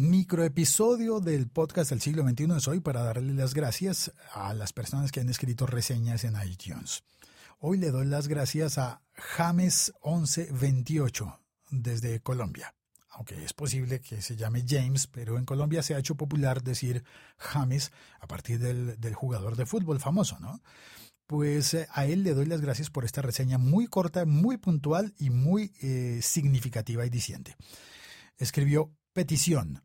Microepisodio del podcast del siglo XXI es hoy para darle las gracias a las personas que han escrito reseñas en iTunes. Hoy le doy las gracias a James1128 desde Colombia. Aunque es posible que se llame James, pero en Colombia se ha hecho popular decir James a partir del, jugador de fútbol famoso, ¿no? Pues eh, a él le doy las gracias por esta reseña muy corta, muy puntual y muy eh, significativa y diciente. Escribió petición.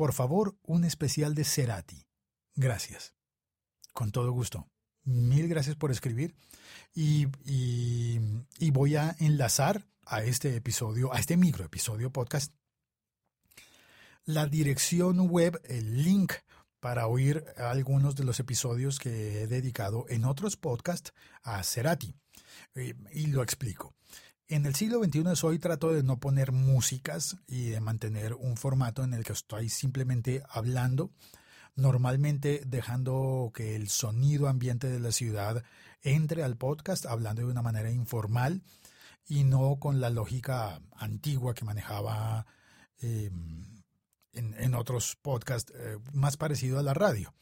Por favor, un especial de Cerati. Gracias. Con todo gusto. Mil gracias por escribir y, voy a enlazar a este episodio, a este micro episodio podcast, la dirección web, el link para oír algunos de los episodios que he dedicado en otros podcasts a Cerati. Y, y lo explico. En el siglo XXI hoy trato de no poner músicas y de mantener un formato en el que estoy simplemente hablando normalmente dejando que el sonido ambiente de la ciudad entre al podcast, hablando de una manera informal y no con la lógica antigua que manejaba em, en, otros podcasts eh, más parecido a la radio.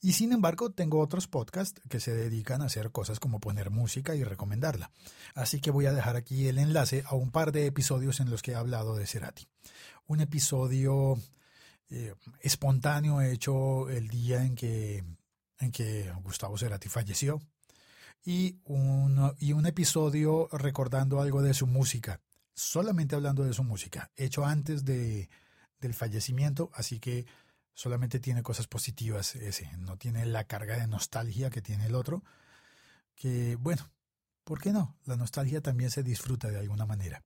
Y sin embargo, tengo otros podcasts que se dedican a hacer cosas como poner música y recomendarla. Así que voy a dejar aquí el enlace a un par de episodios en los que he hablado de Cerati. Un episodio eh, espontáneo hecho el día en que, en que Gustavo Cerati falleció y un, y un episodio recordando algo de su música, solamente hablando de su música, hecho antes de, del fallecimiento, así que solamente tiene cosas positivas ese, no tiene la carga de nostalgia que tiene el otro, que bueno, ¿por qué no? La nostalgia también se disfruta de alguna manera.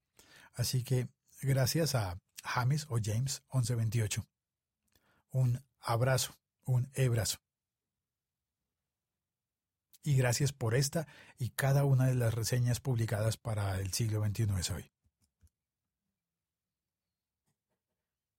Así que gracias a James o James 1128 un abrazo, un abrazo. Y gracias por esta y cada una de las reseñas publicadas para el siglo XXI es hoy.